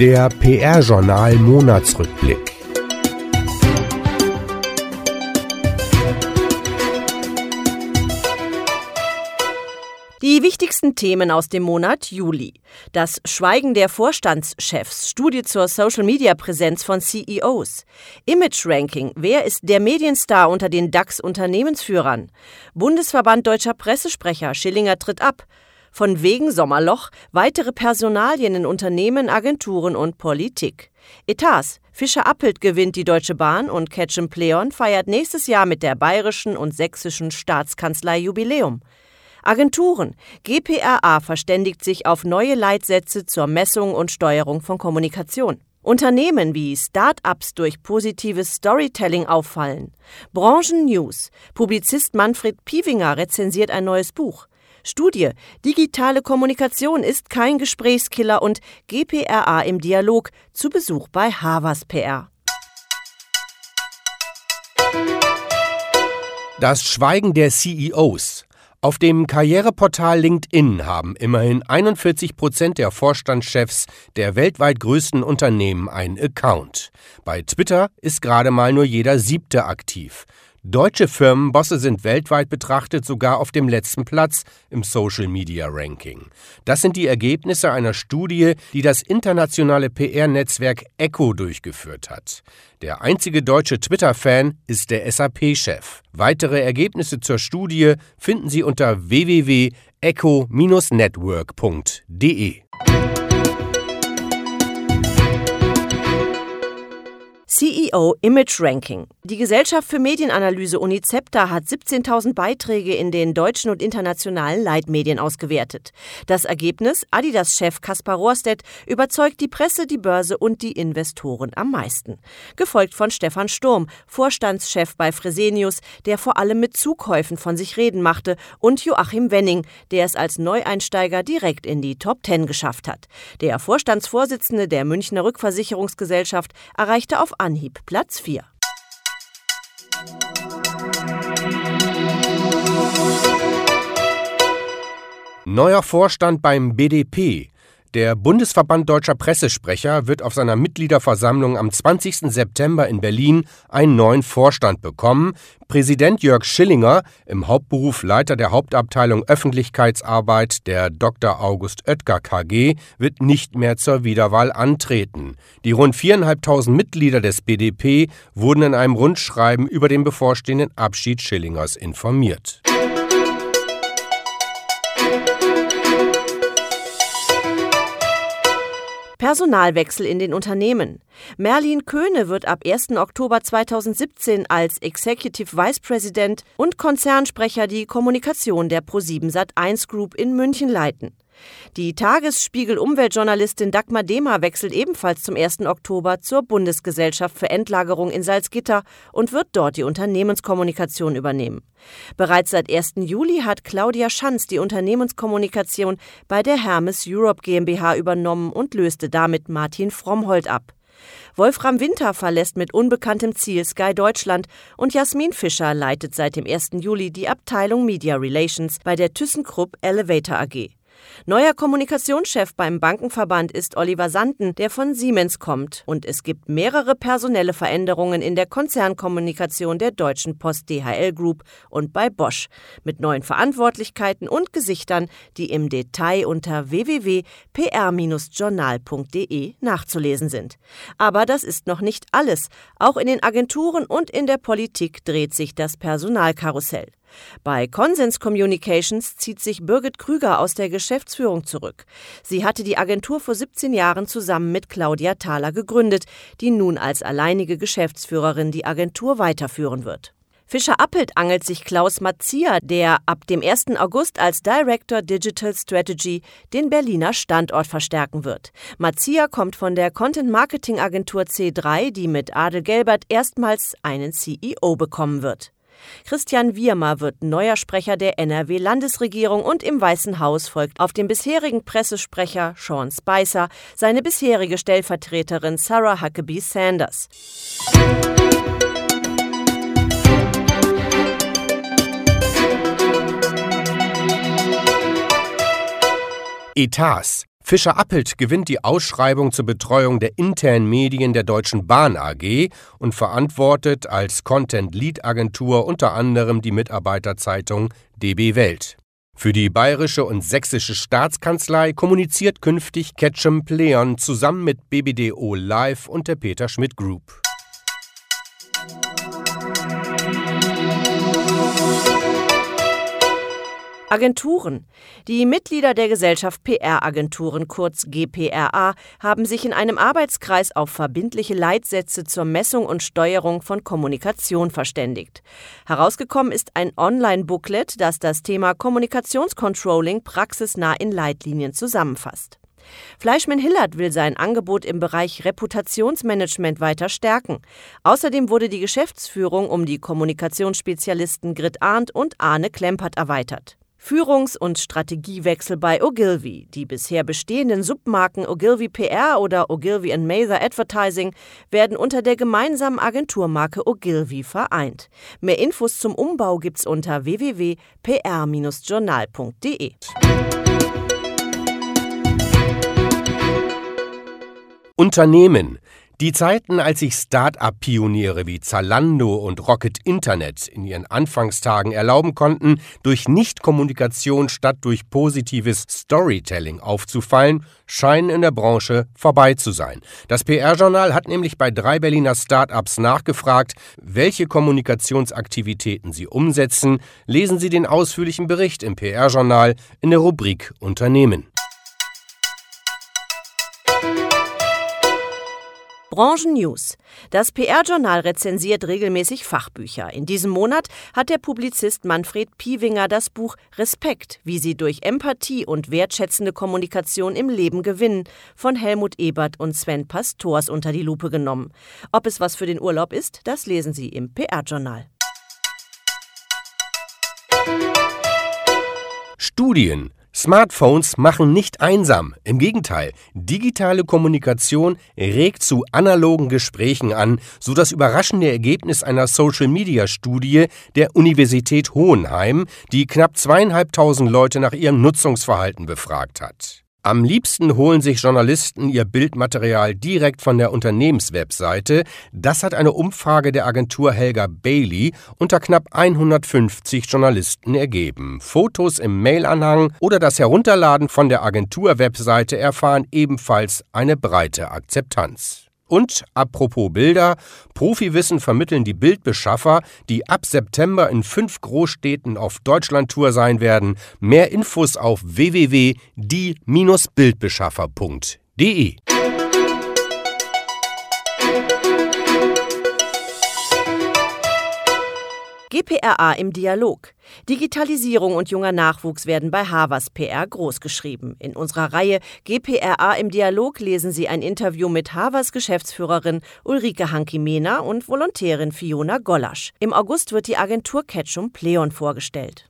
Der PR-Journal Monatsrückblick. Die wichtigsten Themen aus dem Monat Juli. Das Schweigen der Vorstandschefs, Studie zur Social-Media-Präsenz von CEOs. Image-Ranking, wer ist der Medienstar unter den DAX-Unternehmensführern? Bundesverband Deutscher Pressesprecher, Schillinger tritt ab. Von wegen Sommerloch weitere Personalien in Unternehmen, Agenturen und Politik. Etats. Fischer Appelt gewinnt die Deutsche Bahn und Ketchum Pleon feiert nächstes Jahr mit der bayerischen und sächsischen Staatskanzlei Jubiläum. Agenturen. GPRA verständigt sich auf neue Leitsätze zur Messung und Steuerung von Kommunikation. Unternehmen wie Start-ups durch positives Storytelling auffallen. Branchen-News. Publizist Manfred Piewinger rezensiert ein neues Buch. Studie Digitale Kommunikation ist kein Gesprächskiller und GPRA im Dialog zu Besuch bei Havas PR. Das Schweigen der CEOs. Auf dem Karriereportal LinkedIn haben immerhin 41 Prozent der Vorstandschefs der weltweit größten Unternehmen einen Account. Bei Twitter ist gerade mal nur jeder siebte aktiv. Deutsche Firmenbosse sind weltweit betrachtet sogar auf dem letzten Platz im Social Media Ranking. Das sind die Ergebnisse einer Studie, die das internationale PR-Netzwerk Echo durchgeführt hat. Der einzige deutsche Twitter-Fan ist der SAP-Chef. Weitere Ergebnisse zur Studie finden Sie unter www.echo-network.de. CEO Image Ranking. Die Gesellschaft für Medienanalyse UNICEPTA hat 17.000 Beiträge in den deutschen und internationalen Leitmedien ausgewertet. Das Ergebnis: Adidas-Chef Kaspar Rohrstedt überzeugt die Presse, die Börse und die Investoren am meisten. Gefolgt von Stefan Sturm, Vorstandschef bei Fresenius, der vor allem mit Zukäufen von sich reden machte, und Joachim Wenning, der es als Neueinsteiger direkt in die Top 10 geschafft hat. Der Vorstandsvorsitzende der Münchner Rückversicherungsgesellschaft erreichte auf Anhieb Platz 4. Neuer Vorstand beim BDP. Der Bundesverband Deutscher Pressesprecher wird auf seiner Mitgliederversammlung am 20. September in Berlin einen neuen Vorstand bekommen. Präsident Jörg Schillinger, im Hauptberuf Leiter der Hauptabteilung Öffentlichkeitsarbeit der Dr. August Oetker KG, wird nicht mehr zur Wiederwahl antreten. Die rund viereinhalbtausend Mitglieder des BDP wurden in einem Rundschreiben über den bevorstehenden Abschied Schillingers informiert. Personalwechsel in den Unternehmen. Merlin Köhne wird ab 1. Oktober 2017 als Executive Vice President und Konzernsprecher die Kommunikation der Pro7 Sat1 Group in München leiten. Die Tagesspiegel-Umweltjournalistin Dagmar Dehmer wechselt ebenfalls zum 1. Oktober zur Bundesgesellschaft für Endlagerung in Salzgitter und wird dort die Unternehmenskommunikation übernehmen. Bereits seit 1. Juli hat Claudia Schanz die Unternehmenskommunikation bei der Hermes Europe GmbH übernommen und löste damit Martin Frommhold ab. Wolfram Winter verlässt mit unbekanntem Ziel Sky Deutschland und Jasmin Fischer leitet seit dem 1. Juli die Abteilung Media Relations bei der ThyssenKrupp Elevator AG. Neuer Kommunikationschef beim Bankenverband ist Oliver Sanden, der von Siemens kommt. Und es gibt mehrere personelle Veränderungen in der Konzernkommunikation der Deutschen Post DHL Group und bei Bosch. Mit neuen Verantwortlichkeiten und Gesichtern, die im Detail unter www.pr-journal.de nachzulesen sind. Aber das ist noch nicht alles. Auch in den Agenturen und in der Politik dreht sich das Personalkarussell. Bei Consens Communications zieht sich Birgit Krüger aus der Geschäftsführung zurück. Sie hatte die Agentur vor 17 Jahren zusammen mit Claudia Thaler gegründet, die nun als alleinige Geschäftsführerin die Agentur weiterführen wird. Fischer Appelt angelt sich Klaus Mazzia, der ab dem 1. August als Director Digital Strategy den Berliner Standort verstärken wird. Mazzia kommt von der Content Marketing Agentur C3, die mit Adel Gelbert erstmals einen CEO bekommen wird. Christian Wiermer wird neuer Sprecher der NRW-Landesregierung und im Weißen Haus folgt auf den bisherigen Pressesprecher Sean Spicer seine bisherige Stellvertreterin Sarah Huckabee Sanders. Etats. Fischer Appelt gewinnt die Ausschreibung zur Betreuung der internen Medien der Deutschen Bahn AG und verantwortet als Content-Lead-Agentur unter anderem die Mitarbeiterzeitung DB Welt. Für die bayerische und sächsische Staatskanzlei kommuniziert künftig Ketchum Pleon zusammen mit BBDO Live und der Peter Schmidt Group. Agenturen. Die Mitglieder der Gesellschaft PR-Agenturen, kurz GPRA, haben sich in einem Arbeitskreis auf verbindliche Leitsätze zur Messung und Steuerung von Kommunikation verständigt. Herausgekommen ist ein Online-Booklet, das das Thema Kommunikationscontrolling praxisnah in Leitlinien zusammenfasst. Fleischmann-Hillert will sein Angebot im Bereich Reputationsmanagement weiter stärken. Außerdem wurde die Geschäftsführung um die Kommunikationsspezialisten Grit Arndt und Arne Klempert erweitert. Führungs- und Strategiewechsel bei Ogilvy. Die bisher bestehenden Submarken Ogilvy PR oder Ogilvy Mather Advertising werden unter der gemeinsamen Agenturmarke Ogilvy vereint. Mehr Infos zum Umbau gibt's unter www.pr-journal.de. Unternehmen die Zeiten, als sich Start-up-Pioniere wie Zalando und Rocket Internet in ihren Anfangstagen erlauben konnten, durch Nichtkommunikation statt durch positives Storytelling aufzufallen, scheinen in der Branche vorbei zu sein. Das PR-Journal hat nämlich bei drei Berliner Start-ups nachgefragt, welche Kommunikationsaktivitäten sie umsetzen. Lesen Sie den ausführlichen Bericht im PR-Journal in der Rubrik Unternehmen. Branchen-News. Das PR-Journal rezensiert regelmäßig Fachbücher. In diesem Monat hat der Publizist Manfred Piewinger das Buch Respekt, wie Sie durch Empathie und wertschätzende Kommunikation im Leben gewinnen von Helmut Ebert und Sven Pastors unter die Lupe genommen. Ob es was für den Urlaub ist, das lesen Sie im PR-Journal. Studien Smartphones machen nicht einsam. Im Gegenteil, digitale Kommunikation regt zu analogen Gesprächen an, so das überraschende Ergebnis einer Social-Media-Studie der Universität Hohenheim, die knapp zweieinhalbtausend Leute nach ihrem Nutzungsverhalten befragt hat. Am liebsten holen sich Journalisten ihr Bildmaterial direkt von der Unternehmenswebseite. Das hat eine Umfrage der Agentur Helga Bailey unter knapp 150 Journalisten ergeben. Fotos im Mailanhang oder das Herunterladen von der Agenturwebseite erfahren ebenfalls eine breite Akzeptanz. Und apropos Bilder, Profiwissen vermitteln die Bildbeschaffer, die ab September in fünf Großstädten auf Deutschlandtour sein werden. Mehr Infos auf www.die-bildbeschaffer.de. GPRA im Dialog. Digitalisierung und junger Nachwuchs werden bei Havas PR großgeschrieben. In unserer Reihe GPRA im Dialog lesen Sie ein Interview mit Havas Geschäftsführerin Ulrike Hanki-Mehner und Volontärin Fiona Gollasch. Im August wird die Agentur Ketchum Pleon vorgestellt.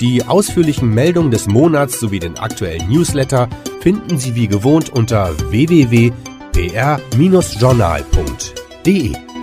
Die ausführlichen Meldungen des Monats sowie den aktuellen Newsletter finden Sie wie gewohnt unter www.pr-journal.de.